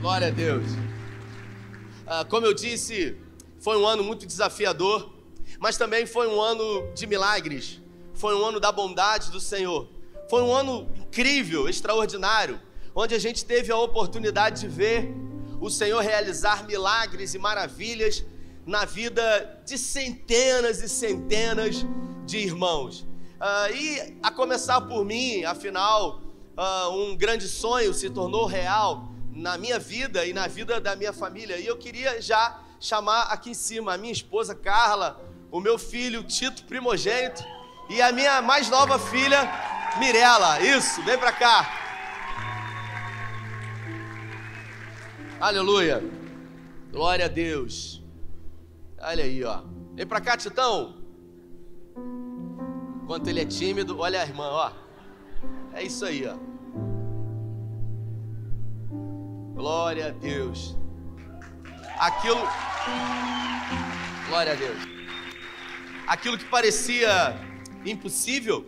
Glória a Deus. Ah, como eu disse, foi um ano muito desafiador, mas também foi um ano de milagres. Foi um ano da bondade do Senhor. Foi um ano incrível, extraordinário, onde a gente teve a oportunidade de ver o Senhor realizar milagres e maravilhas na vida de centenas e centenas de irmãos. Uh, e a começar por mim, afinal, uh, um grande sonho se tornou real na minha vida e na vida da minha família. E eu queria já chamar aqui em cima a minha esposa Carla, o meu filho Tito primogênito e a minha mais nova filha Mirela. Isso, vem pra cá. Aleluia. Glória a Deus. Olha aí, ó. Vem pra cá, Titão. Enquanto ele é tímido, olha a irmã, ó. É isso aí, ó. Glória a Deus. Aquilo. Glória a Deus. Aquilo que parecia impossível,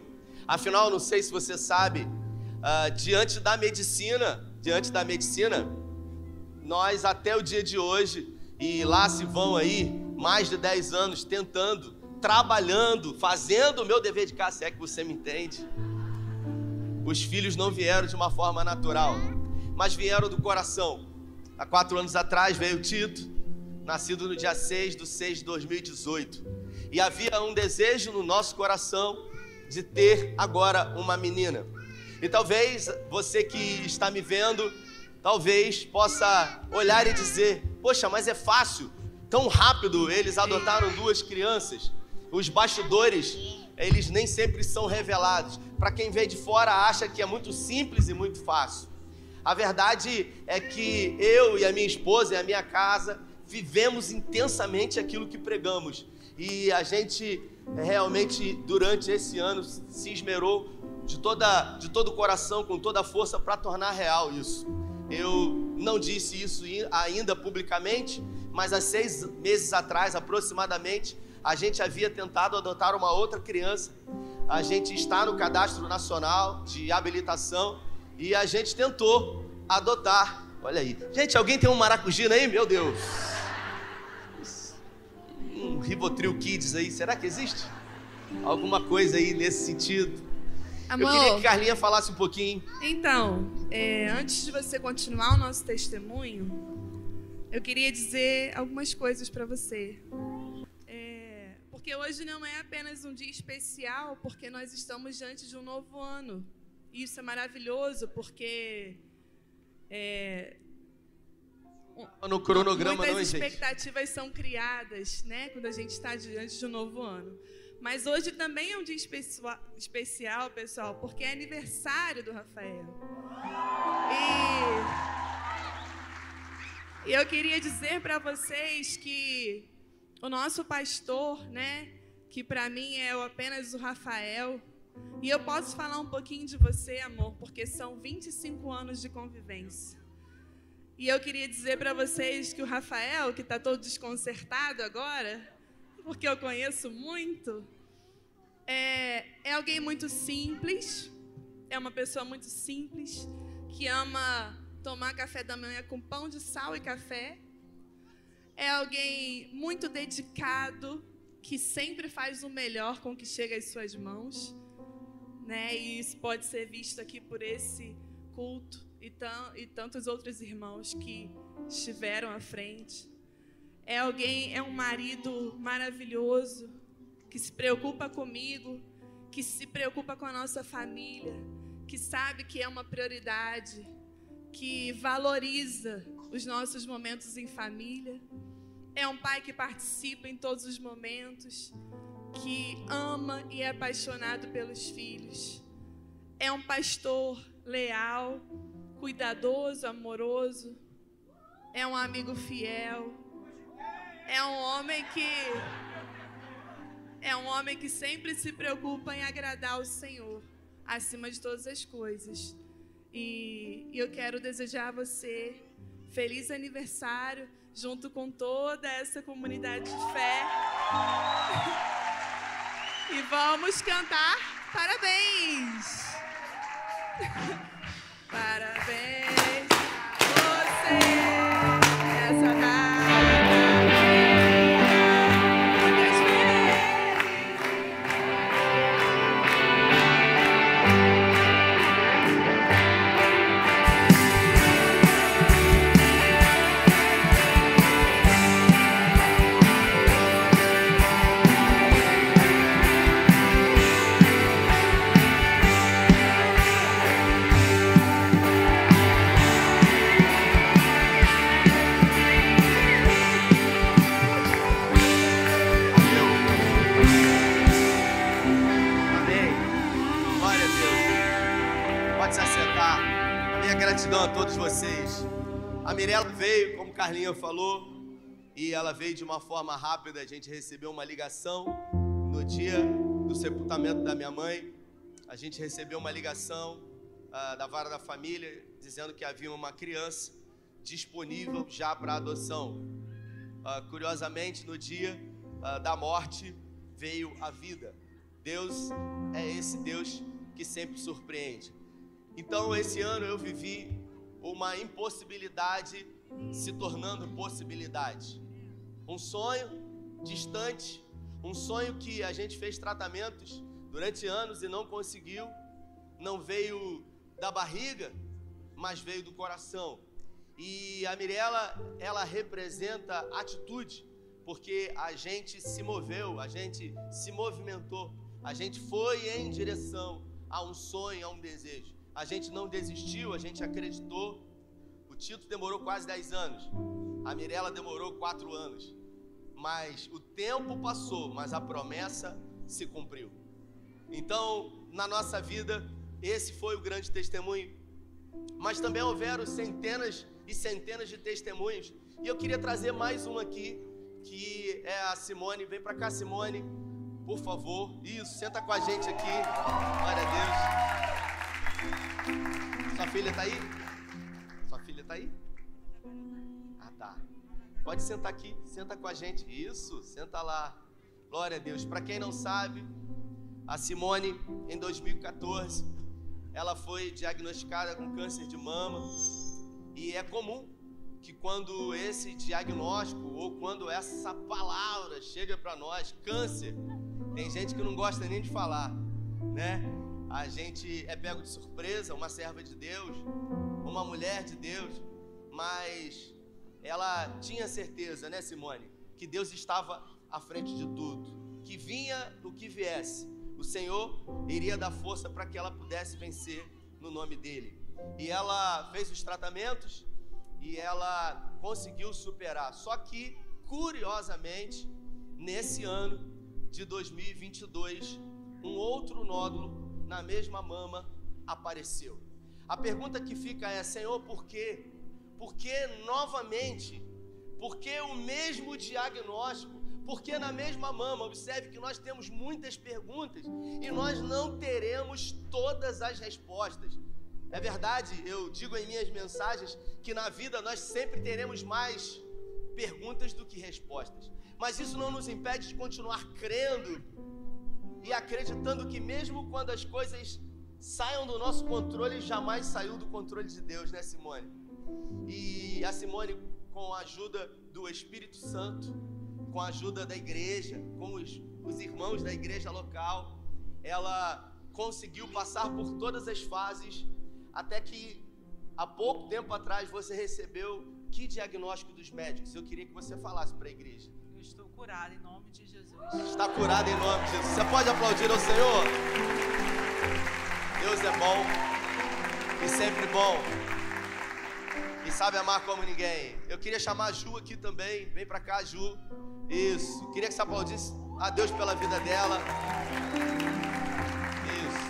afinal, não sei se você sabe, uh, diante da medicina, diante da medicina, nós até o dia de hoje, e lá se vão aí mais de 10 anos tentando, trabalhando, fazendo o meu dever de casa, se é que você me entende. Os filhos não vieram de uma forma natural, mas vieram do coração. Há quatro anos atrás veio Tito, nascido no dia 6 de 6 de 2018. E havia um desejo no nosso coração de ter agora uma menina. E talvez você que está me vendo talvez possa olhar e dizer: Poxa, mas é fácil, tão rápido eles adotaram duas crianças. Os bastidores, eles nem sempre são revelados. Para quem vê de fora, acha que é muito simples e muito fácil. A verdade é que eu e a minha esposa e a minha casa vivemos intensamente aquilo que pregamos. E a gente realmente, durante esse ano, se esmerou de, toda, de todo o coração, com toda a força, para tornar real isso. Eu não disse isso ainda publicamente, mas há seis meses atrás, aproximadamente, a gente havia tentado adotar uma outra criança. A gente está no cadastro nacional de habilitação e a gente tentou adotar. Olha aí. Gente, alguém tem um maracujina aí? Meu Deus. Um Rivotril Kids aí, será que existe? Alguma coisa aí nesse sentido. Amor, eu queria que Carlinha falasse um pouquinho. Então, é, antes de você continuar o nosso testemunho, eu queria dizer algumas coisas para você. É, porque hoje não é apenas um dia especial, porque nós estamos diante de um novo ano. Isso é maravilhoso, porque é, no cronograma muitas não expectativas são criadas, né, quando a gente está diante de um novo ano. Mas hoje também é um dia especial, pessoal, porque é aniversário do Rafael. E, e eu queria dizer para vocês que o nosso pastor, né, que para mim é apenas o Rafael, e eu posso falar um pouquinho de você, amor, porque são 25 anos de convivência. E eu queria dizer para vocês que o Rafael, que está todo desconcertado agora, porque eu conheço muito, é, é alguém muito simples, é uma pessoa muito simples, que ama tomar café da manhã com pão de sal e café. É alguém muito dedicado, que sempre faz o melhor com o que chega às suas mãos. Né? E isso pode ser visto aqui por esse culto e, tam, e tantos outros irmãos que estiveram à frente é alguém, é um marido maravilhoso, que se preocupa comigo, que se preocupa com a nossa família, que sabe que é uma prioridade, que valoriza os nossos momentos em família. É um pai que participa em todos os momentos, que ama e é apaixonado pelos filhos. É um pastor leal, cuidadoso, amoroso. É um amigo fiel é um homem que é um homem que sempre se preocupa em agradar o Senhor acima de todas as coisas. E, eu quero desejar a você feliz aniversário junto com toda essa comunidade de fé. E vamos cantar parabéns. Parabéns a você. Essa tarde. Carlinha falou, e ela veio de uma forma rápida. A gente recebeu uma ligação no dia do sepultamento da minha mãe. A gente recebeu uma ligação uh, da vara da família dizendo que havia uma criança disponível já para adoção. Uh, curiosamente, no dia uh, da morte veio a vida. Deus é esse Deus que sempre surpreende. Então, esse ano eu vivi uma impossibilidade se tornando possibilidade. Um sonho distante, um sonho que a gente fez tratamentos durante anos e não conseguiu, não veio da barriga, mas veio do coração. E a Mirella, ela representa atitude, porque a gente se moveu, a gente se movimentou, a gente foi em direção a um sonho, a um desejo. A gente não desistiu, a gente acreditou. Tito demorou quase 10 anos, a Mirella demorou 4 anos. Mas o tempo passou, mas a promessa se cumpriu. Então, na nossa vida, esse foi o grande testemunho. Mas também houveram centenas e centenas de testemunhos. E eu queria trazer mais um aqui, que é a Simone. Vem para cá, Simone, por favor. Isso, senta com a gente aqui. Glória a Deus. Sua filha está aí? Está aí? Ah, tá. Pode sentar aqui, senta com a gente. Isso, senta lá. Glória a Deus. Para quem não sabe, a Simone, em 2014, ela foi diagnosticada com câncer de mama. E é comum que quando esse diagnóstico ou quando essa palavra chega para nós, câncer, tem gente que não gosta nem de falar, né? A gente é pego de surpresa, uma serva de Deus, uma mulher de Deus, mas ela tinha certeza, né, Simone, que Deus estava à frente de tudo, que vinha o que viesse, o Senhor iria dar força para que ela pudesse vencer no nome dele. E ela fez os tratamentos e ela conseguiu superar. Só que, curiosamente, nesse ano de 2022, um outro nódulo na mesma mama apareceu. A pergunta que fica é: Senhor, por quê? Por que novamente? Por que o mesmo diagnóstico? Porque na mesma mama, observe que nós temos muitas perguntas e nós não teremos todas as respostas. É verdade, eu digo em minhas mensagens que na vida nós sempre teremos mais perguntas do que respostas. Mas isso não nos impede de continuar crendo e acreditando que mesmo quando as coisas saiam do nosso controle, jamais saiu do controle de Deus, né, Simone? E a Simone, com a ajuda do Espírito Santo, com a ajuda da igreja, com os, os irmãos da igreja local, ela conseguiu passar por todas as fases, até que há pouco tempo atrás você recebeu que diagnóstico dos médicos? Eu queria que você falasse para a igreja. Curada em nome de Jesus. Está curada em nome de Jesus. Você pode aplaudir ao Senhor? Deus é bom e sempre bom. E sabe amar como ninguém. Eu queria chamar a Ju aqui também. Vem para cá, Ju. Isso. Queria que você aplaudisse a Deus pela vida dela. Isso.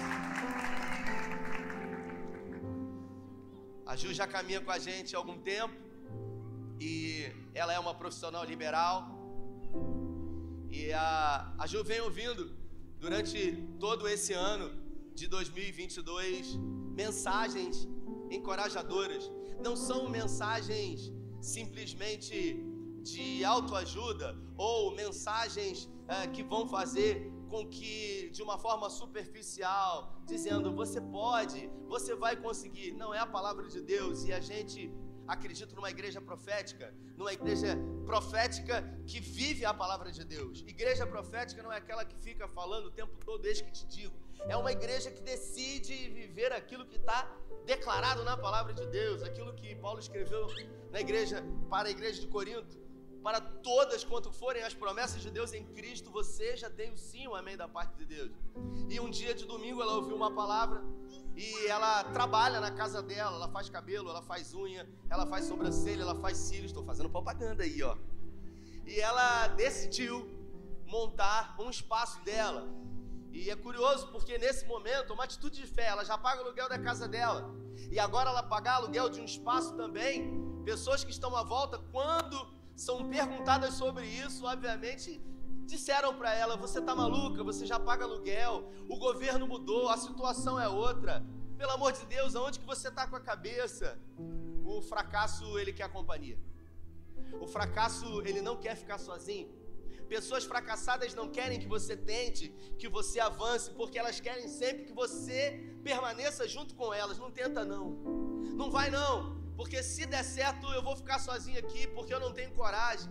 A Ju já caminha com a gente há algum tempo. E ela é uma profissional liberal. E a, a Ju vem ouvindo durante todo esse ano de 2022 mensagens encorajadoras. Não são mensagens simplesmente de autoajuda ou mensagens é, que vão fazer com que, de uma forma superficial, dizendo você pode, você vai conseguir. Não é a palavra de Deus e a gente acredita numa igreja profética, numa igreja profética que vive a palavra de Deus. Igreja profética não é aquela que fica falando o tempo todo, desde que te digo. É uma igreja que decide viver aquilo que está declarado na palavra de Deus, aquilo que Paulo escreveu na igreja para a igreja de Corinto para todas quanto forem as promessas de Deus em Cristo, você já tem o sim, o amém da parte de Deus. E um dia de domingo ela ouviu uma palavra e ela trabalha na casa dela, ela faz cabelo, ela faz unha, ela faz sobrancelha, ela faz cílios, estou fazendo propaganda aí, ó. E ela decidiu montar um espaço dela. E é curioso porque nesse momento, uma atitude de fé, ela já paga o aluguel da casa dela. E agora ela pagar aluguel de um espaço também Pessoas que estão à volta, quando são perguntadas sobre isso, obviamente disseram para ela: Você está maluca? Você já paga aluguel, o governo mudou, a situação é outra. Pelo amor de Deus, aonde que você está com a cabeça? O fracasso, ele quer companhia. O fracasso, ele não quer ficar sozinho. Pessoas fracassadas não querem que você tente, que você avance, porque elas querem sempre que você permaneça junto com elas. Não tenta, não. Não vai, não. Porque se der certo, eu vou ficar sozinho aqui, porque eu não tenho coragem.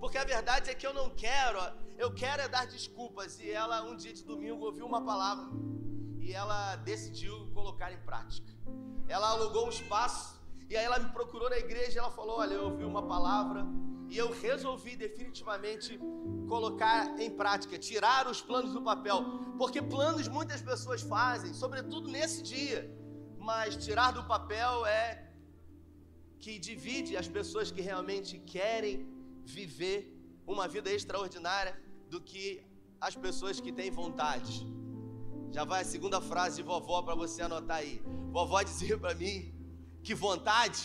Porque a verdade é que eu não quero, eu quero é dar desculpas. E ela, um dia de domingo, ouviu uma palavra e ela decidiu colocar em prática. Ela alugou um espaço e aí ela me procurou na igreja e ela falou: Olha, eu ouvi uma palavra e eu resolvi definitivamente colocar em prática, tirar os planos do papel, porque planos muitas pessoas fazem, sobretudo nesse dia, mas tirar do papel é que divide as pessoas que realmente querem viver uma vida extraordinária do que as pessoas que têm vontade. Já vai a segunda frase de vovó para você anotar aí. Vovó dizia para mim que vontade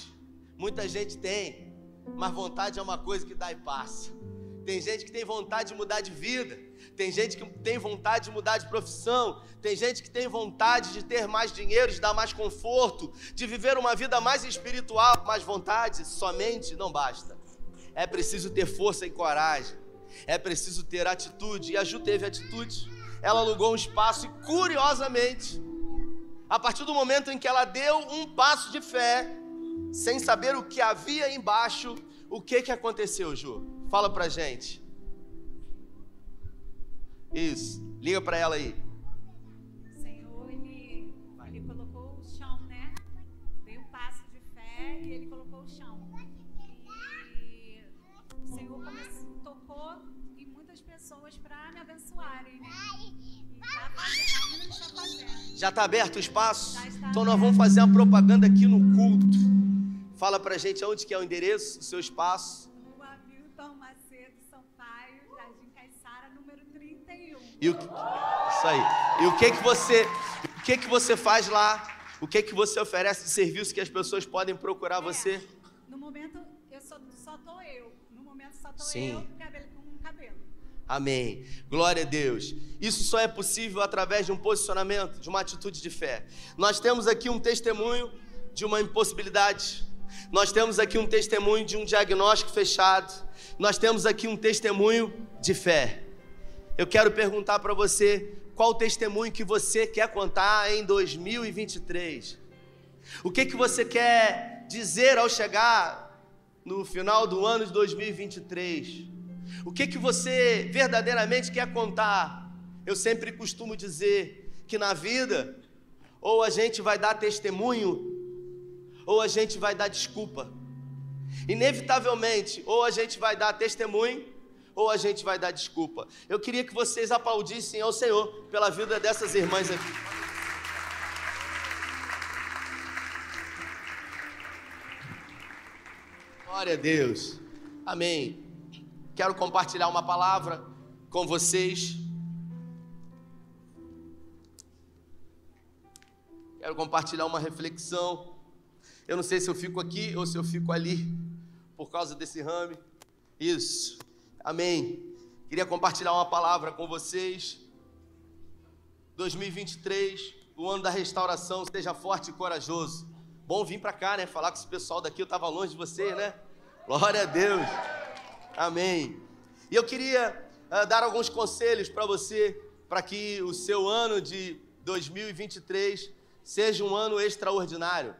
muita gente tem, mas vontade é uma coisa que dá e passa. Tem gente que tem vontade de mudar de vida, tem gente que tem vontade de mudar de profissão, tem gente que tem vontade de ter mais dinheiro, de dar mais conforto, de viver uma vida mais espiritual, mas vontade somente não basta. É preciso ter força e coragem, é preciso ter atitude, e a Ju teve atitude. Ela alugou um espaço e, curiosamente, a partir do momento em que ela deu um passo de fé, sem saber o que havia embaixo, o que que aconteceu, Ju? Fala pra gente. Isso, liga para ela aí. Já está aberto o espaço? Já está Então nós vamos fazer uma propaganda aqui no culto. Fala pra gente onde que é o endereço, o seu espaço. Rua Milton Macedo, Sampaio, Jardim Caiçara, número 31. E o que... Isso aí. E o que que você, o que que você faz lá? O que que você oferece de serviço que as pessoas podem procurar você? No momento, eu só, só tô eu. No momento, só tô Sim. eu com cabelo, com cabelo. Amém. Glória a Deus. Isso só é possível através de um posicionamento, de uma atitude de fé. Nós temos aqui um testemunho de uma impossibilidade. Nós temos aqui um testemunho de um diagnóstico fechado. Nós temos aqui um testemunho de fé. Eu quero perguntar para você qual testemunho que você quer contar em 2023. O que que você quer dizer ao chegar no final do ano de 2023? O que que você verdadeiramente quer contar? Eu sempre costumo dizer que na vida ou a gente vai dar testemunho ou a gente vai dar desculpa. Inevitavelmente, ou a gente vai dar testemunho ou a gente vai dar desculpa. Eu queria que vocês aplaudissem ao Senhor pela vida dessas irmãs aqui. Glória a Deus. Amém. Quero compartilhar uma palavra com vocês. Quero compartilhar uma reflexão. Eu não sei se eu fico aqui ou se eu fico ali por causa desse rame. Isso. Amém. Queria compartilhar uma palavra com vocês. 2023, o ano da restauração, seja forte e corajoso. Bom vir para cá, né? Falar com esse pessoal daqui, eu estava longe de você, né? Glória a Deus. Amém. E eu queria ah, dar alguns conselhos para você, para que o seu ano de 2023 seja um ano extraordinário.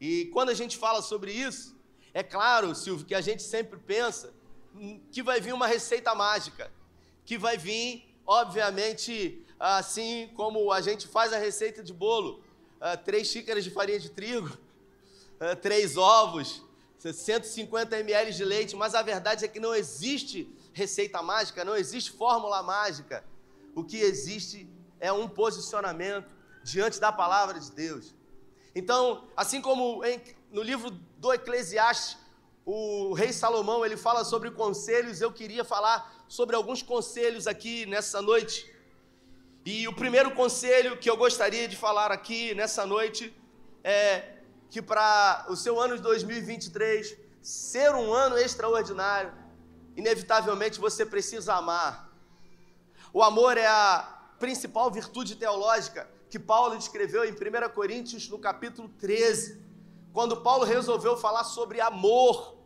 E quando a gente fala sobre isso, é claro, Silvio, que a gente sempre pensa que vai vir uma receita mágica, que vai vir, obviamente, assim como a gente faz a receita de bolo, ah, três xícaras de farinha de trigo, ah, três ovos, 150 ml de leite, mas a verdade é que não existe receita mágica, não existe fórmula mágica. O que existe é um posicionamento diante da palavra de Deus. Então, assim como em- no livro do Eclesiastes, o rei Salomão ele fala sobre conselhos, eu queria falar sobre alguns conselhos aqui nessa noite. E o primeiro conselho que eu gostaria de falar aqui nessa noite é que para o seu ano de 2023 ser um ano extraordinário, inevitavelmente você precisa amar. O amor é a principal virtude teológica que Paulo descreveu em 1 Coríntios, no capítulo 13. Quando Paulo resolveu falar sobre amor,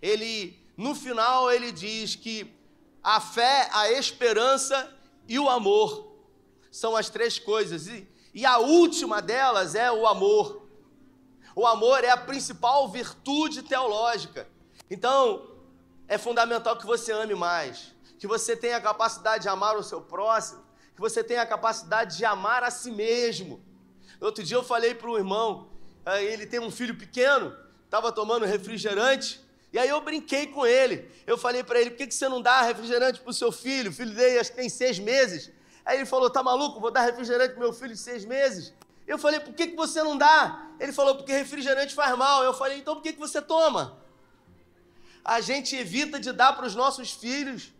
ele, no final, ele diz que a fé, a esperança e o amor são as três coisas. E, e a última delas é o amor. O amor é a principal virtude teológica. Então, é fundamental que você ame mais, que você tenha a capacidade de amar o seu próximo, que você tenha a capacidade de amar a si mesmo. Outro dia eu falei para um irmão, eh, ele tem um filho pequeno, estava tomando refrigerante, e aí eu brinquei com ele. Eu falei para ele: por que, que você não dá refrigerante para o seu filho? O filho dele acho que tem seis meses. Aí ele falou: tá maluco? Vou dar refrigerante para meu filho de seis meses. Eu falei: por que, que você não dá? Ele falou: porque refrigerante faz mal. Eu falei: então por que, que você toma? A gente evita de dar para os nossos filhos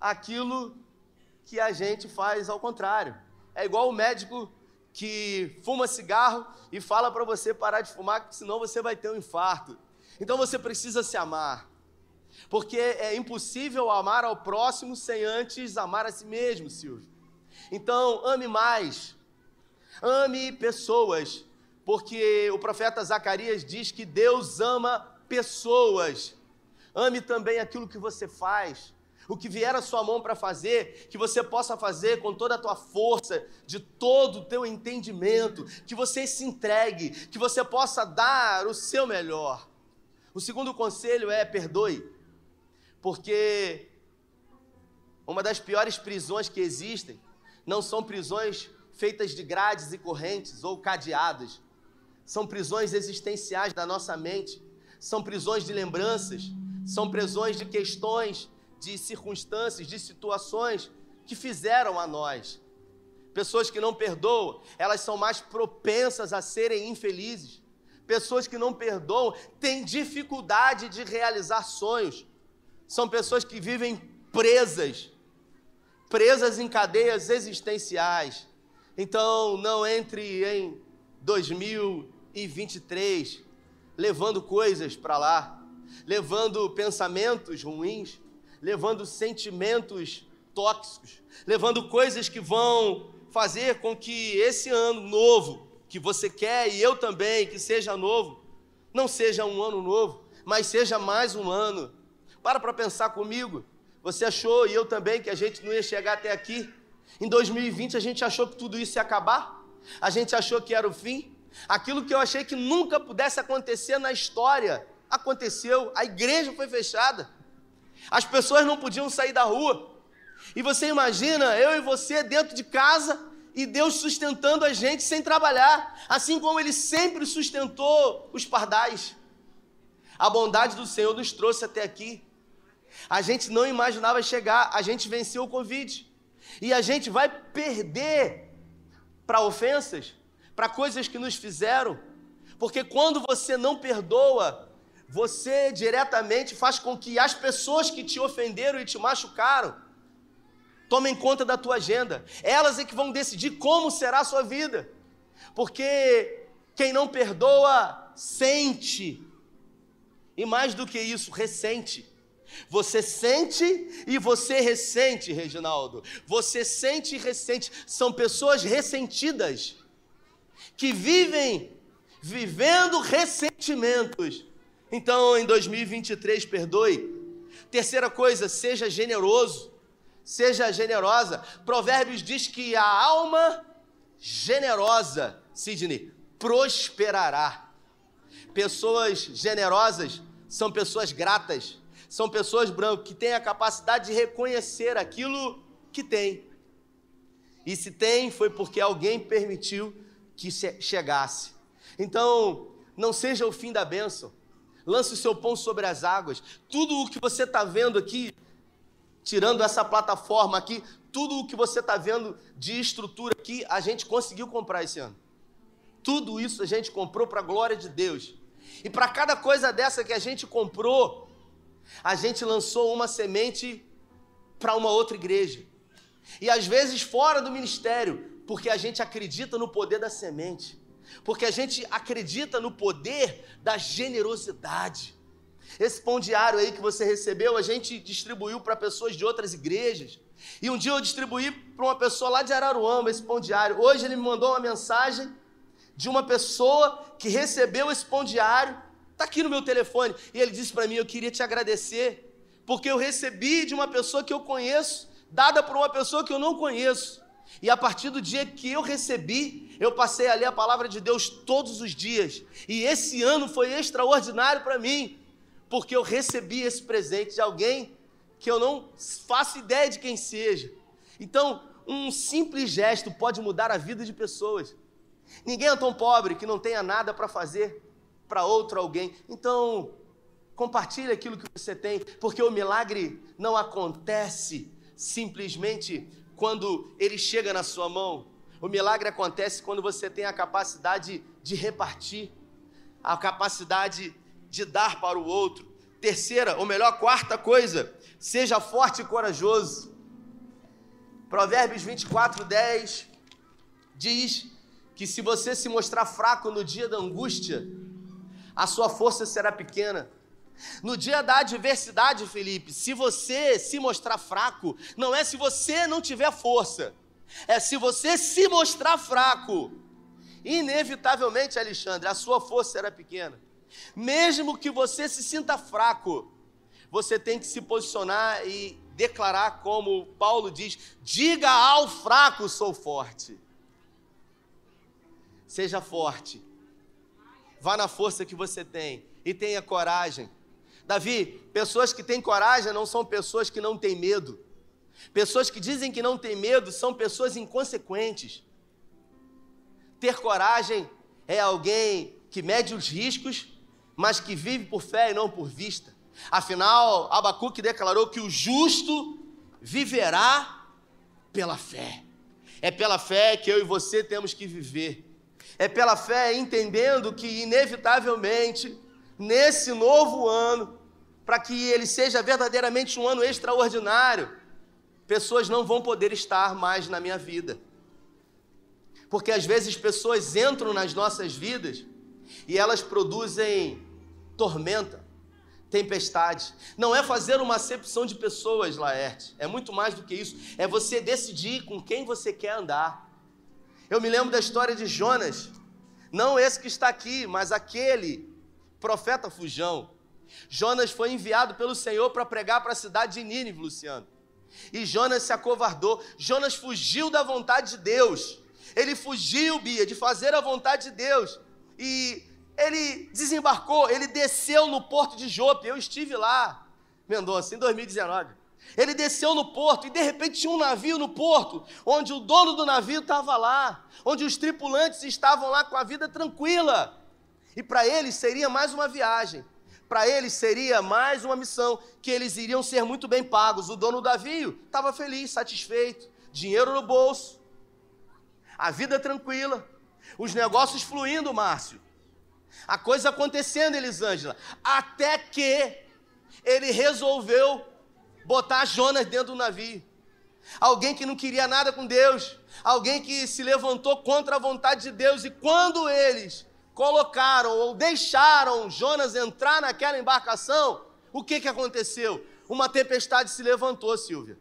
aquilo que a gente faz ao contrário. É igual o médico que fuma cigarro e fala para você parar de fumar, senão você vai ter um infarto. Então você precisa se amar. Porque é impossível amar ao próximo sem antes amar a si mesmo, Silvio. Então, ame mais. Ame pessoas. Porque o profeta Zacarias diz que Deus ama pessoas. Ame também aquilo que você faz o que vier à sua mão para fazer, que você possa fazer com toda a tua força, de todo o teu entendimento, que você se entregue, que você possa dar o seu melhor. O segundo conselho é perdoe, porque uma das piores prisões que existem não são prisões feitas de grades e correntes ou cadeadas, são prisões existenciais da nossa mente, são prisões de lembranças, são prisões de questões de circunstâncias, de situações que fizeram a nós. Pessoas que não perdoam, elas são mais propensas a serem infelizes. Pessoas que não perdoam têm dificuldade de realizar sonhos. São pessoas que vivem presas, presas em cadeias existenciais. Então, não entre em 2023 levando coisas para lá, levando pensamentos ruins, levando sentimentos tóxicos, levando coisas que vão fazer com que esse ano novo que você quer e eu também que seja novo, não seja um ano novo, mas seja mais um ano. Para para pensar comigo. Você achou e eu também que a gente não ia chegar até aqui? Em 2020 a gente achou que tudo isso ia acabar? A gente achou que era o fim? Aquilo que eu achei que nunca pudesse acontecer na história aconteceu. A igreja foi fechada. As pessoas não podiam sair da rua. E você imagina eu e você dentro de casa e Deus sustentando a gente sem trabalhar, assim como Ele sempre sustentou os pardais. A bondade do Senhor nos trouxe até aqui. A gente não imaginava chegar, a gente venceu o Covid. E a gente vai perder para ofensas, para coisas que nos fizeram. Porque quando você não perdoa, você diretamente faz com que as pessoas que te ofenderam e te machucaram tomem conta da tua agenda. Elas é que vão decidir como será a sua vida. Porque quem não perdoa, sente. E mais do que isso, ressente. Você sente e você ressente, Reginaldo. Você sente e ressente. São pessoas ressentidas que vivem vivendo ressentimentos então, em 2023, perdoe. Terceira coisa, seja generoso, seja generosa. Provérbios diz que a alma generosa, Sidney, prosperará. Pessoas generosas são pessoas gratas, são pessoas brancas que têm a capacidade de reconhecer aquilo que tem. E se tem, foi porque alguém permitiu que chegasse. Então, não seja o fim da bênção lance o seu pão sobre as águas. Tudo o que você está vendo aqui, tirando essa plataforma aqui, tudo o que você está vendo de estrutura aqui, a gente conseguiu comprar esse ano. Tudo isso a gente comprou para a glória de Deus. E para cada coisa dessa que a gente comprou, a gente lançou uma semente para uma outra igreja. E às vezes fora do ministério, porque a gente acredita no poder da semente. porque a gente acredita no poder da generosidade. Esse pão diário aí que você recebeu, a gente distribuiu para pessoas de outras igrejas. E um dia eu distribuí para uma pessoa lá de Araruama esse pão diário. Hoje ele me mandou uma mensagem de uma pessoa que recebeu esse pão diário. Está aqui no meu telefone. E ele disse para mim: Eu queria te agradecer, porque eu recebi de uma pessoa que eu conheço, dada por uma pessoa que eu não conheço. E a partir do dia que eu recebi, eu passei a ler a palavra de Deus todos os dias. E esse ano foi extraordinário para mim, porque eu recebi esse presente de alguém que eu não faço ideia de quem seja. Então, um simples gesto pode mudar a vida de pessoas. Ninguém é tão pobre que não tenha nada para fazer para outro alguém. Então, compartilhe aquilo que você tem, porque o milagre não acontece simplesmente quando ele chega na sua mão. O milagre acontece quando você tem a capacidade de repartir, a capacidade de dar para o outro. Terceira, ou melhor, quarta coisa, seja forte e corajoso. Provérbios 24, 10 diz que se você se mostrar fraco no dia da angústia, a sua força será pequena. No dia da adversidade, Felipe, se você se mostrar fraco, não é se você não tiver força, é se você se mostrar fraco. Inevitavelmente, Alexandre, a sua força será pequena. Mesmo que você se sinta fraco, você tem que se posicionar e declarar como Paulo diz: diga ao fraco, sou forte. Seja forte. Vá na força que você tem e tenha coragem. Davi, pessoas que têm coragem não são pessoas que não têm medo. Pessoas que dizem que não têm medo são pessoas inconsequentes. Ter coragem é alguém que mede os riscos, mas que vive por fé e não por vista. Afinal, Abacuque declarou que o justo viverá pela fé. É pela fé que eu e você temos que viver. É pela fé entendendo que, inevitavelmente, nesse novo ano, para que ele seja verdadeiramente um ano extraordinário, pessoas não vão poder estar mais na minha vida. Porque às vezes pessoas entram nas nossas vidas e elas produzem tormenta, tempestade. Não é fazer uma acepção de pessoas, Laerte. É muito mais do que isso. É você decidir com quem você quer andar. Eu me lembro da história de Jonas, não esse que está aqui, mas aquele profeta fujão. Jonas foi enviado pelo Senhor para pregar para a cidade de Nínive, Luciano. E Jonas se acovardou. Jonas fugiu da vontade de Deus. Ele fugiu, Bia, de fazer a vontade de Deus. E ele desembarcou, ele desceu no porto de Jope. Eu estive lá, Mendonça, em 2019. Ele desceu no porto e de repente tinha um navio no porto, onde o dono do navio estava lá, onde os tripulantes estavam lá com a vida tranquila. E para eles seria mais uma viagem, para eles seria mais uma missão, que eles iriam ser muito bem pagos. O dono do navio estava feliz, satisfeito, dinheiro no bolso, a vida tranquila, os negócios fluindo, Márcio. A coisa acontecendo, Elisângela, até que ele resolveu botar Jonas dentro do navio. Alguém que não queria nada com Deus, alguém que se levantou contra a vontade de Deus, e quando eles colocaram ou deixaram Jonas entrar naquela embarcação, o que, que aconteceu? Uma tempestade se levantou, Silvia.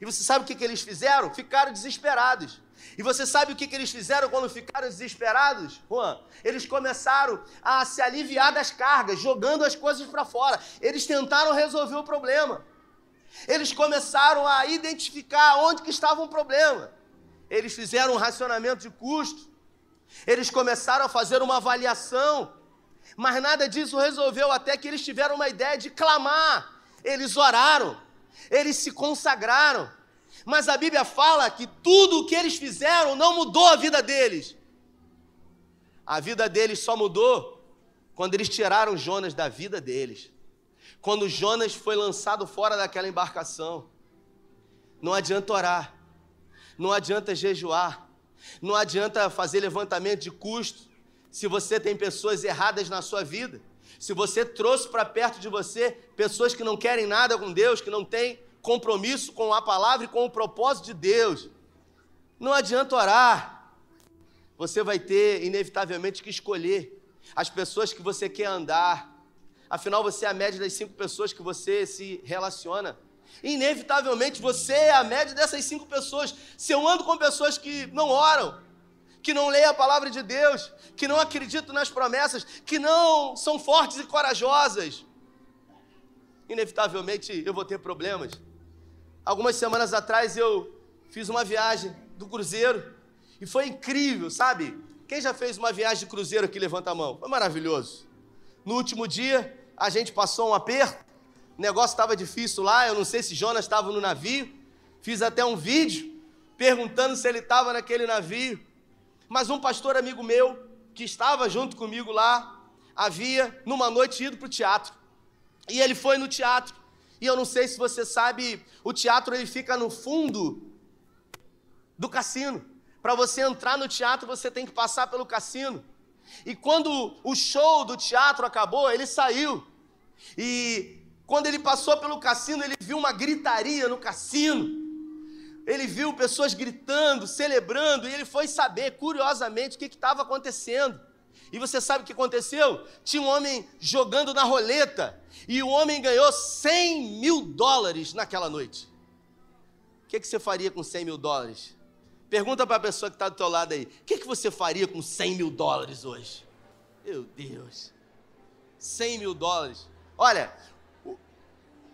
E você sabe o que, que eles fizeram? Ficaram desesperados. E você sabe o que, que eles fizeram quando ficaram desesperados, Juan? Eles começaram a se aliviar das cargas, jogando as coisas para fora. Eles tentaram resolver o problema. Eles começaram a identificar onde que estava o problema. Eles fizeram um racionamento de custo. Eles começaram a fazer uma avaliação. Mas nada disso resolveu até que eles tiveram uma ideia de clamar. Eles oraram. Eles se consagraram. Mas a Bíblia fala que tudo o que eles fizeram não mudou a vida deles. A vida deles só mudou quando eles tiraram Jonas da vida deles. Quando Jonas foi lançado fora daquela embarcação, não adianta orar, não adianta jejuar, não adianta fazer levantamento de custo, se você tem pessoas erradas na sua vida, se você trouxe para perto de você pessoas que não querem nada com Deus, que não têm compromisso com a palavra e com o propósito de Deus, não adianta orar, você vai ter, inevitavelmente, que escolher as pessoas que você quer andar. Afinal, você é a média das cinco pessoas que você se relaciona. Inevitavelmente, você é a média dessas cinco pessoas. Se eu ando com pessoas que não oram, que não leem a palavra de Deus, que não acreditam nas promessas, que não são fortes e corajosas, inevitavelmente eu vou ter problemas. Algumas semanas atrás eu fiz uma viagem do cruzeiro e foi incrível, sabe? Quem já fez uma viagem de cruzeiro aqui, levanta a mão. Foi maravilhoso. No último dia, a gente passou um aperto, o negócio estava difícil lá, eu não sei se Jonas estava no navio, fiz até um vídeo perguntando se ele estava naquele navio. Mas um pastor amigo meu, que estava junto comigo lá, havia, numa noite, ido para o teatro. E ele foi no teatro. E eu não sei se você sabe, o teatro ele fica no fundo do cassino. Para você entrar no teatro, você tem que passar pelo cassino. E quando o show do teatro acabou, ele saiu. E quando ele passou pelo cassino, ele viu uma gritaria no cassino ele viu pessoas gritando, celebrando, e ele foi saber, curiosamente, o que estava acontecendo. E você sabe o que aconteceu? Tinha um homem jogando na roleta, e o homem ganhou 100 mil dólares naquela noite. O que, que você faria com 100 mil dólares? Pergunta para a pessoa que está do teu lado aí, o que, que você faria com 100 mil dólares hoje? Meu Deus, 100 mil dólares. Olha,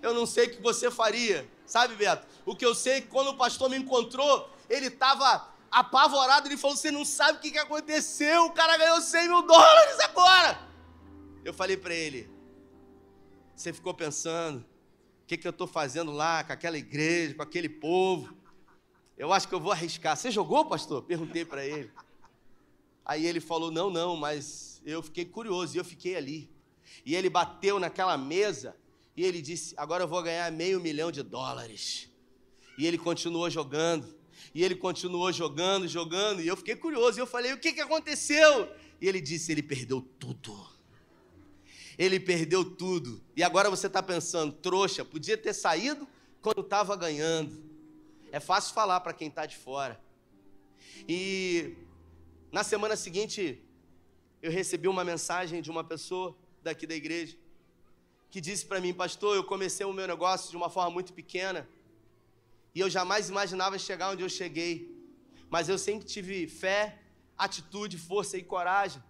eu não sei o que você faria, sabe, Beto? O que eu sei é que quando o pastor me encontrou, ele estava apavorado. Ele falou: Você não sabe o que, que aconteceu? O cara ganhou 100 mil dólares agora. Eu falei para ele: Você ficou pensando, o que, que eu estou fazendo lá com aquela igreja, com aquele povo? Eu acho que eu vou arriscar. Você jogou, pastor? Perguntei para ele. Aí ele falou: Não, não, mas eu fiquei curioso e eu fiquei ali. E ele bateu naquela mesa e ele disse: Agora eu vou ganhar meio milhão de dólares. E ele continuou jogando. E ele continuou jogando, jogando. E eu fiquei curioso. E eu falei: O que, que aconteceu? E ele disse: Ele perdeu tudo. Ele perdeu tudo. E agora você está pensando: Trouxa, podia ter saído quando estava ganhando. É fácil falar para quem está de fora. E na semana seguinte, eu recebi uma mensagem de uma pessoa daqui da igreja que disse para mim, pastor, eu comecei o meu negócio de uma forma muito pequena e eu jamais imaginava chegar onde eu cheguei, mas eu sempre tive fé, atitude, força e coragem.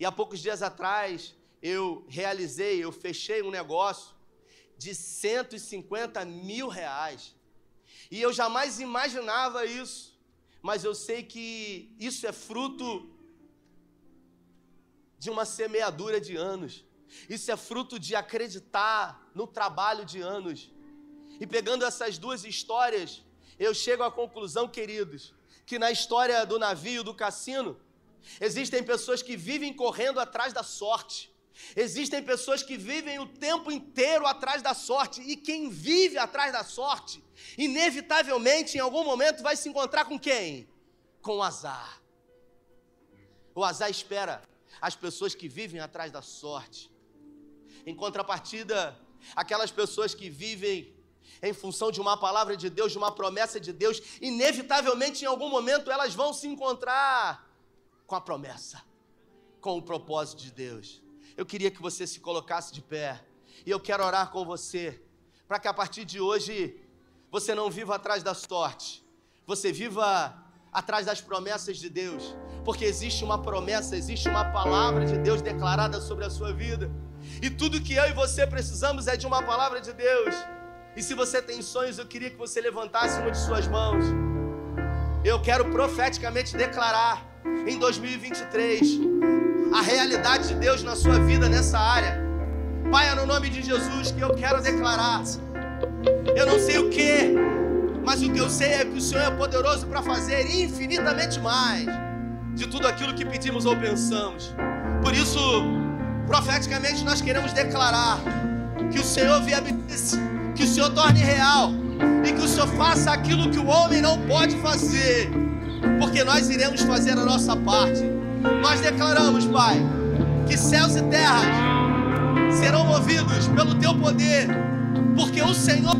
E há poucos dias atrás eu realizei, eu fechei um negócio de 150 mil reais. E eu jamais imaginava isso, mas eu sei que isso é fruto de uma semeadura de anos. Isso é fruto de acreditar no trabalho de anos. E pegando essas duas histórias, eu chego à conclusão, queridos, que na história do navio do cassino, existem pessoas que vivem correndo atrás da sorte. Existem pessoas que vivem o tempo inteiro atrás da sorte, e quem vive atrás da sorte, inevitavelmente em algum momento vai se encontrar com quem? Com o azar. O azar espera as pessoas que vivem atrás da sorte. Em contrapartida, aquelas pessoas que vivem em função de uma palavra de Deus, de uma promessa de Deus, inevitavelmente em algum momento elas vão se encontrar com a promessa, com o propósito de Deus. Eu queria que você se colocasse de pé e eu quero orar com você, para que a partir de hoje você não viva atrás da sorte, você viva atrás das promessas de Deus, porque existe uma promessa, existe uma palavra de Deus declarada sobre a sua vida. E tudo que eu e você precisamos é de uma palavra de Deus. E se você tem sonhos, eu queria que você levantasse uma de suas mãos. Eu quero profeticamente declarar em 2023 a realidade de Deus na sua vida nessa área. Pai, é no nome de Jesus que eu quero declarar. Eu não sei o que, mas o que eu sei é que o Senhor é poderoso para fazer infinitamente mais de tudo aquilo que pedimos ou pensamos. Por isso, Profeticamente nós queremos declarar que o Senhor viabilize, que o Senhor torne real e que o Senhor faça aquilo que o homem não pode fazer, porque nós iremos fazer a nossa parte. Nós declaramos, Pai, que céus e terras serão movidos pelo teu poder, porque o Senhor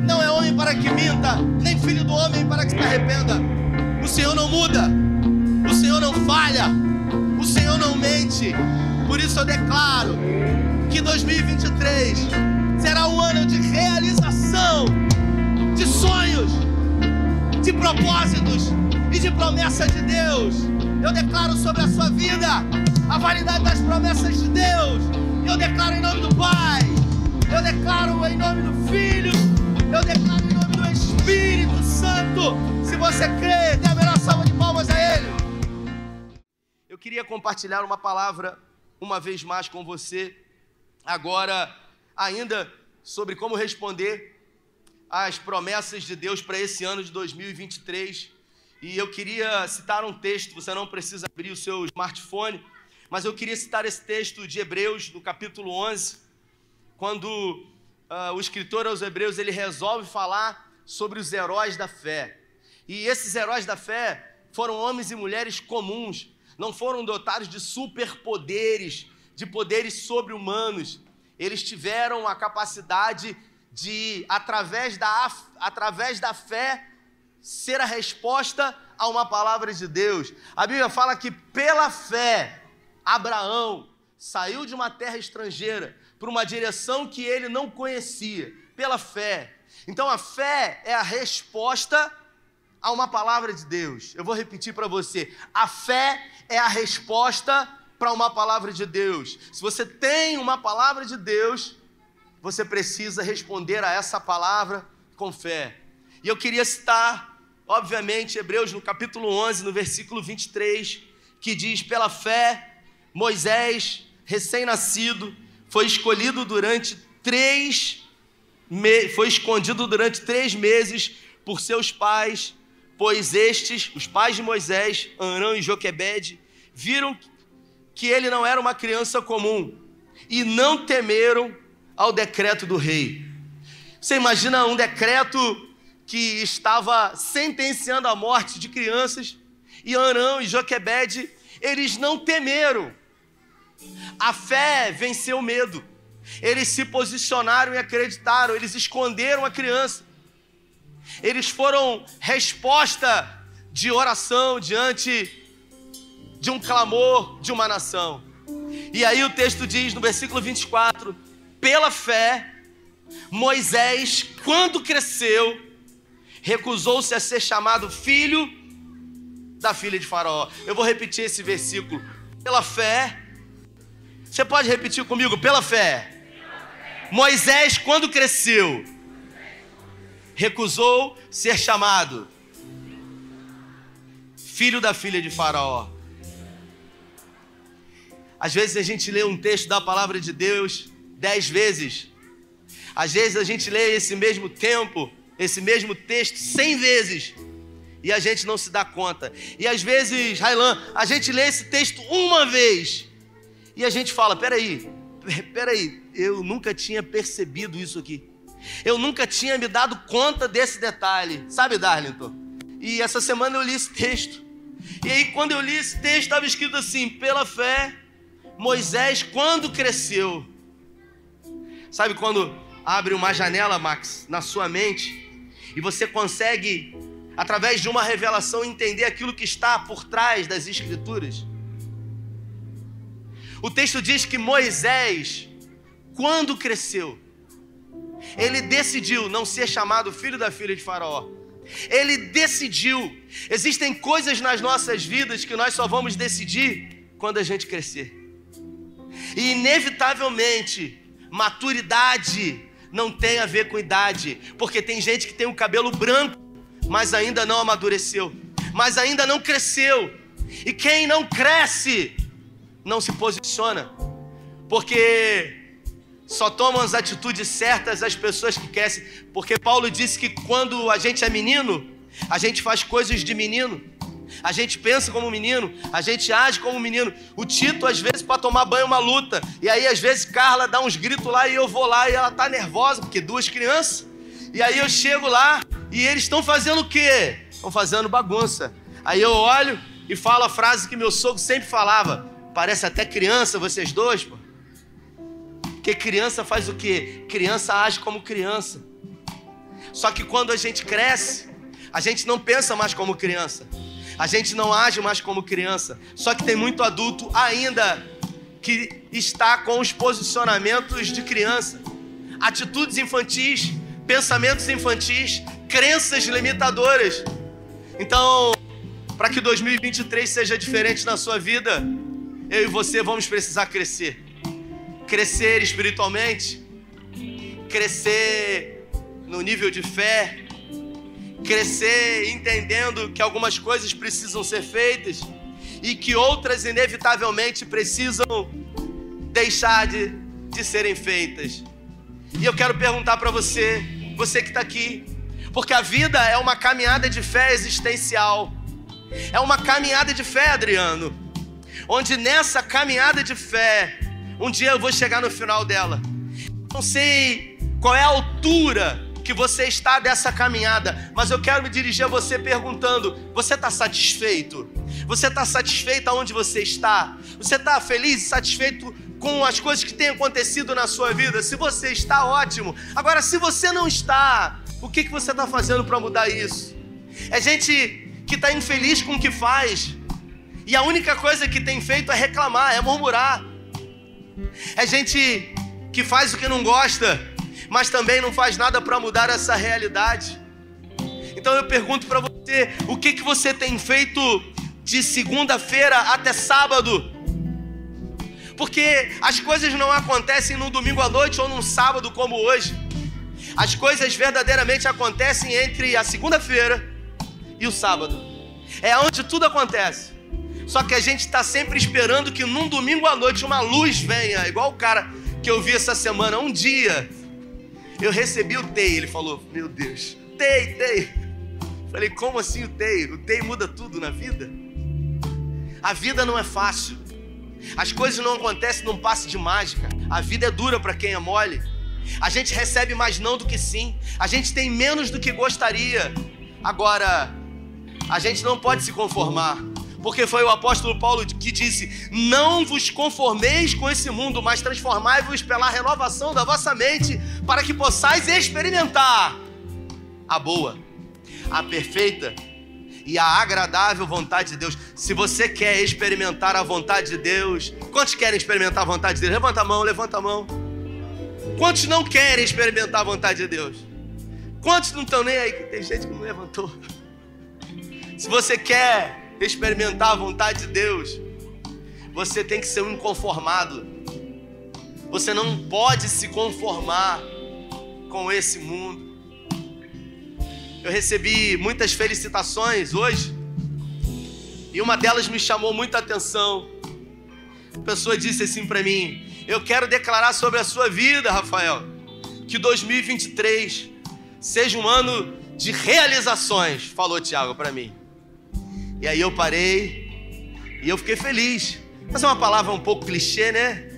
não é homem para que minta, nem filho do homem para que se arrependa. O Senhor não muda, O Senhor não falha. O Senhor não mente. Por isso eu declaro que 2023 será um ano de realização de sonhos, de propósitos e de promessas de Deus. Eu declaro sobre a sua vida a validade das promessas de Deus. Eu declaro em nome do Pai. Eu declaro em nome do Filho. Eu declaro em nome do Espírito Santo. Se você crê, dê a melhor salva de palmas a Ele. Eu queria compartilhar uma palavra uma vez mais com você, agora, ainda sobre como responder às promessas de Deus para esse ano de 2023. E eu queria citar um texto, você não precisa abrir o seu smartphone, mas eu queria citar esse texto de Hebreus, no capítulo 11, quando uh, o escritor aos Hebreus ele resolve falar sobre os heróis da fé. E esses heróis da fé foram homens e mulheres comuns, não foram dotados de superpoderes, de poderes sobre-humanos. Eles tiveram a capacidade de, através da, através da fé, ser a resposta a uma palavra de Deus. A Bíblia fala que pela fé, Abraão saiu de uma terra estrangeira para uma direção que ele não conhecia, pela fé. Então a fé é a resposta a uma palavra de Deus. Eu vou repetir para você: a fé é a resposta para uma palavra de Deus. Se você tem uma palavra de Deus, você precisa responder a essa palavra com fé. E eu queria citar, obviamente, Hebreus no capítulo 11, no versículo 23, que diz: Pela fé, Moisés, recém-nascido, foi escolhido durante três foi escondido durante três meses por seus pais pois estes, os pais de Moisés, Arão e Joquebede, viram que ele não era uma criança comum e não temeram ao decreto do rei. Você imagina um decreto que estava sentenciando a morte de crianças e Arão e Joquebede, eles não temeram. A fé venceu o medo. Eles se posicionaram e acreditaram, eles esconderam a criança. Eles foram resposta de oração diante de um clamor de uma nação. E aí o texto diz no versículo 24: pela fé, Moisés, quando cresceu, recusou-se a ser chamado filho da filha de Faraó. Eu vou repetir esse versículo. Pela fé, você pode repetir comigo? Pela fé. Moisés, quando cresceu, recusou ser chamado filho da filha de Faraó. Às vezes a gente lê um texto da palavra de Deus dez vezes. Às vezes a gente lê esse mesmo tempo, esse mesmo texto cem vezes. E a gente não se dá conta. E às vezes, Railan, a gente lê esse texto uma vez. E a gente fala: peraí, peraí, eu nunca tinha percebido isso aqui. Eu nunca tinha me dado conta desse detalhe, sabe, Darlington? E essa semana eu li esse texto. E aí, quando eu li esse texto, estava escrito assim: pela fé, Moisés, quando cresceu. Sabe quando abre uma janela, Max, na sua mente, e você consegue, através de uma revelação, entender aquilo que está por trás das Escrituras? O texto diz que Moisés, quando cresceu, ele decidiu não ser chamado filho da filha de Faraó. Ele decidiu. Existem coisas nas nossas vidas que nós só vamos decidir quando a gente crescer. E inevitavelmente, maturidade não tem a ver com idade, porque tem gente que tem o cabelo branco, mas ainda não amadureceu, mas ainda não cresceu. E quem não cresce não se posiciona, porque só tomam as atitudes certas as pessoas que crescem. Porque Paulo disse que quando a gente é menino, a gente faz coisas de menino. A gente pensa como menino, a gente age como menino. O Tito, às vezes, para tomar banho, é uma luta. E aí, às vezes, Carla dá uns gritos lá e eu vou lá e ela tá nervosa, porque duas crianças. E aí eu chego lá e eles estão fazendo o quê? Estão fazendo bagunça. Aí eu olho e falo a frase que meu sogro sempre falava: parece até criança, vocês dois, pô. Porque criança faz o quê? Criança age como criança. Só que quando a gente cresce, a gente não pensa mais como criança. A gente não age mais como criança. Só que tem muito adulto ainda que está com os posicionamentos de criança, atitudes infantis, pensamentos infantis, crenças limitadoras. Então, para que 2023 seja diferente na sua vida, eu e você vamos precisar crescer. Crescer espiritualmente, crescer no nível de fé, crescer entendendo que algumas coisas precisam ser feitas e que outras inevitavelmente precisam deixar de, de serem feitas. E eu quero perguntar para você, você que está aqui, porque a vida é uma caminhada de fé existencial, é uma caminhada de fé, Adriano, onde nessa caminhada de fé, um dia eu vou chegar no final dela. Não sei qual é a altura que você está dessa caminhada, mas eu quero me dirigir a você perguntando: você está satisfeito? Você está satisfeito aonde você está? Você está feliz e satisfeito com as coisas que têm acontecido na sua vida? Se você está, ótimo. Agora, se você não está, o que, que você está fazendo para mudar isso? É gente que está infeliz com o que faz, e a única coisa que tem feito é reclamar, é murmurar. É gente que faz o que não gosta mas também não faz nada para mudar essa realidade. Então eu pergunto para você, o que que você tem feito de segunda-feira até sábado? Porque as coisas não acontecem no domingo à noite ou num sábado como hoje. As coisas verdadeiramente acontecem entre a segunda-feira e o sábado. É onde tudo acontece. Só que a gente está sempre esperando que num domingo à noite uma luz venha, igual o cara que eu vi essa semana, um dia eu recebi o TEI. Ele falou: Meu Deus, TEI, TEI. Falei: Como assim o TEI? O TEI muda tudo na vida? A vida não é fácil. As coisas não acontecem num passe de mágica. A vida é dura para quem é mole. A gente recebe mais não do que sim. A gente tem menos do que gostaria. Agora, a gente não pode se conformar. Porque foi o apóstolo Paulo que disse: Não vos conformeis com esse mundo, mas transformai-vos pela renovação da vossa mente, para que possais experimentar a boa, a perfeita e a agradável vontade de Deus. Se você quer experimentar a vontade de Deus, quantos querem experimentar a vontade de Deus? Levanta a mão, levanta a mão. Quantos não querem experimentar a vontade de Deus? Quantos não estão nem aí? Tem gente que não levantou. Se você quer experimentar a vontade de Deus, você tem que ser um inconformado. Você não pode se conformar com esse mundo. Eu recebi muitas felicitações hoje, e uma delas me chamou muita atenção. A pessoa disse assim para mim: Eu quero declarar sobre a sua vida, Rafael, que 2023 seja um ano de realizações, falou Tiago para mim. E aí eu parei e eu fiquei feliz. Mas é uma palavra um pouco clichê, né?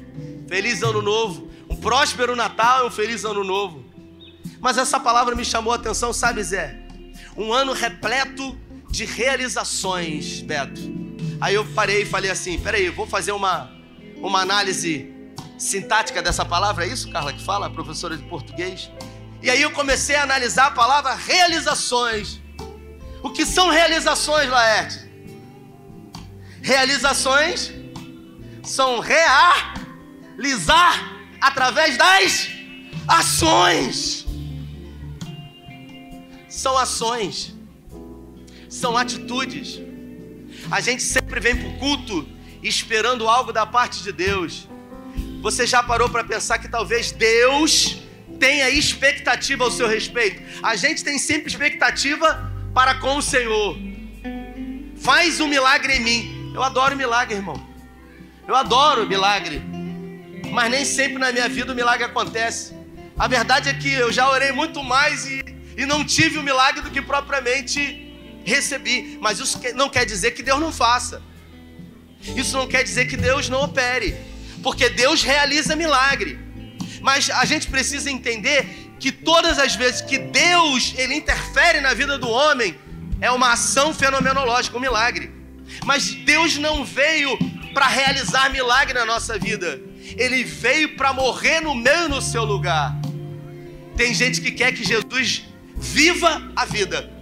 Feliz ano novo. Um próspero Natal e um feliz ano novo. Mas essa palavra me chamou a atenção, sabe, Zé? Um ano repleto de realizações, Beto. Aí eu parei e falei assim: peraí, vou fazer uma, uma análise sintática dessa palavra. É isso, Carla, que fala, professora de português? E aí eu comecei a analisar a palavra realizações. O que são realizações, Laerte? Realizações são realizar através das ações. São ações, são atitudes. A gente sempre vem para o culto esperando algo da parte de Deus. Você já parou para pensar que talvez Deus tenha expectativa ao seu respeito? A gente tem sempre expectativa para com o Senhor. Faz um milagre em mim. Eu adoro milagre, irmão. Eu adoro milagre. Mas nem sempre na minha vida o milagre acontece. A verdade é que eu já orei muito mais e, e não tive o milagre do que propriamente recebi. Mas isso não quer dizer que Deus não faça. Isso não quer dizer que Deus não opere. Porque Deus realiza milagre. Mas a gente precisa entender que todas as vezes que Deus ele interfere na vida do homem, é uma ação fenomenológica, um milagre. Mas Deus não veio para realizar milagre na nossa vida. Ele veio para morrer no meu no seu lugar. Tem gente que quer que Jesus viva a vida.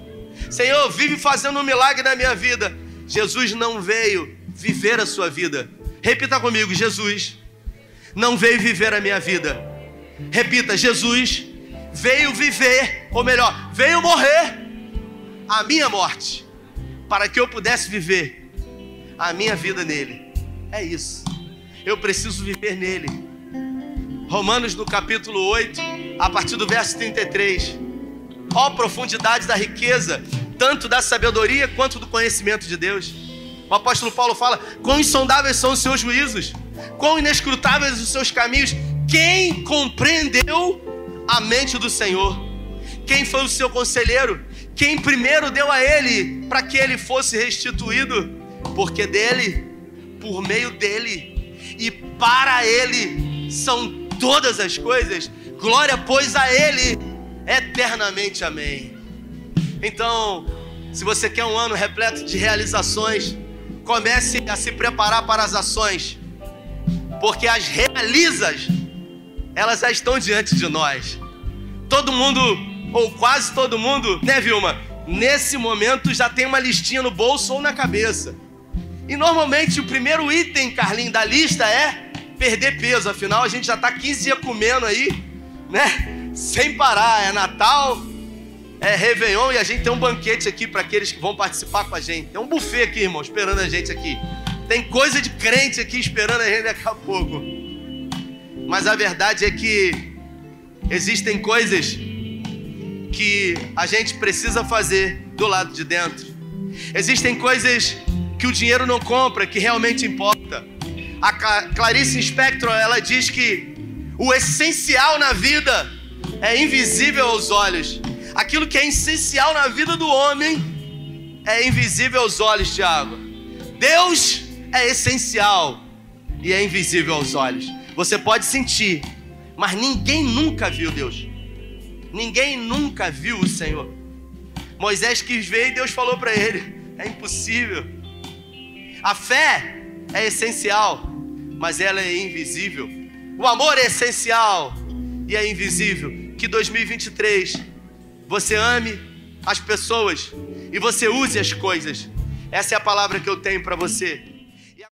Senhor, vive fazendo um milagre na minha vida. Jesus não veio viver a sua vida. Repita comigo: Jesus não veio viver a minha vida. Repita: Jesus veio viver, ou melhor, veio morrer a minha morte, para que eu pudesse viver a minha vida nele. É isso. Eu preciso viver nele. Romanos no capítulo 8, a partir do verso 33. Ó profundidade da riqueza, tanto da sabedoria quanto do conhecimento de Deus. O apóstolo Paulo fala: quão insondáveis são os seus juízos, quão inescrutáveis os seus caminhos. Quem compreendeu a mente do Senhor? Quem foi o seu conselheiro? Quem primeiro deu a ele para que ele fosse restituído? Porque dele, por meio dele e para ele são todas as coisas. Glória, pois, a ele eternamente. Amém. Então, se você quer um ano repleto de realizações, comece a se preparar para as ações, porque as realizas, elas já estão diante de nós. Todo mundo, ou quase todo mundo, né, Vilma? Nesse momento já tem uma listinha no bolso ou na cabeça. E normalmente o primeiro item, Carlinho, da lista é perder peso. Afinal, a gente já está 15 dias comendo aí, né? Sem parar. É Natal, é Réveillon e a gente tem um banquete aqui para aqueles que vão participar com a gente. Tem um buffet aqui, irmão, esperando a gente aqui. Tem coisa de crente aqui esperando a gente daqui a pouco. Mas a verdade é que existem coisas que a gente precisa fazer do lado de dentro. Existem coisas que o dinheiro não compra, que realmente importa. A Clarice Spector, ela diz que o essencial na vida é invisível aos olhos. Aquilo que é essencial na vida do homem é invisível aos olhos, Tiago. Deus é essencial e é invisível aos olhos. Você pode sentir, mas ninguém nunca viu Deus. Ninguém nunca viu o Senhor. Moisés quis ver e Deus falou para ele: é impossível. A fé é essencial, mas ela é invisível. O amor é essencial e é invisível. Que 2023 você ame as pessoas e você use as coisas. Essa é a palavra que eu tenho para você.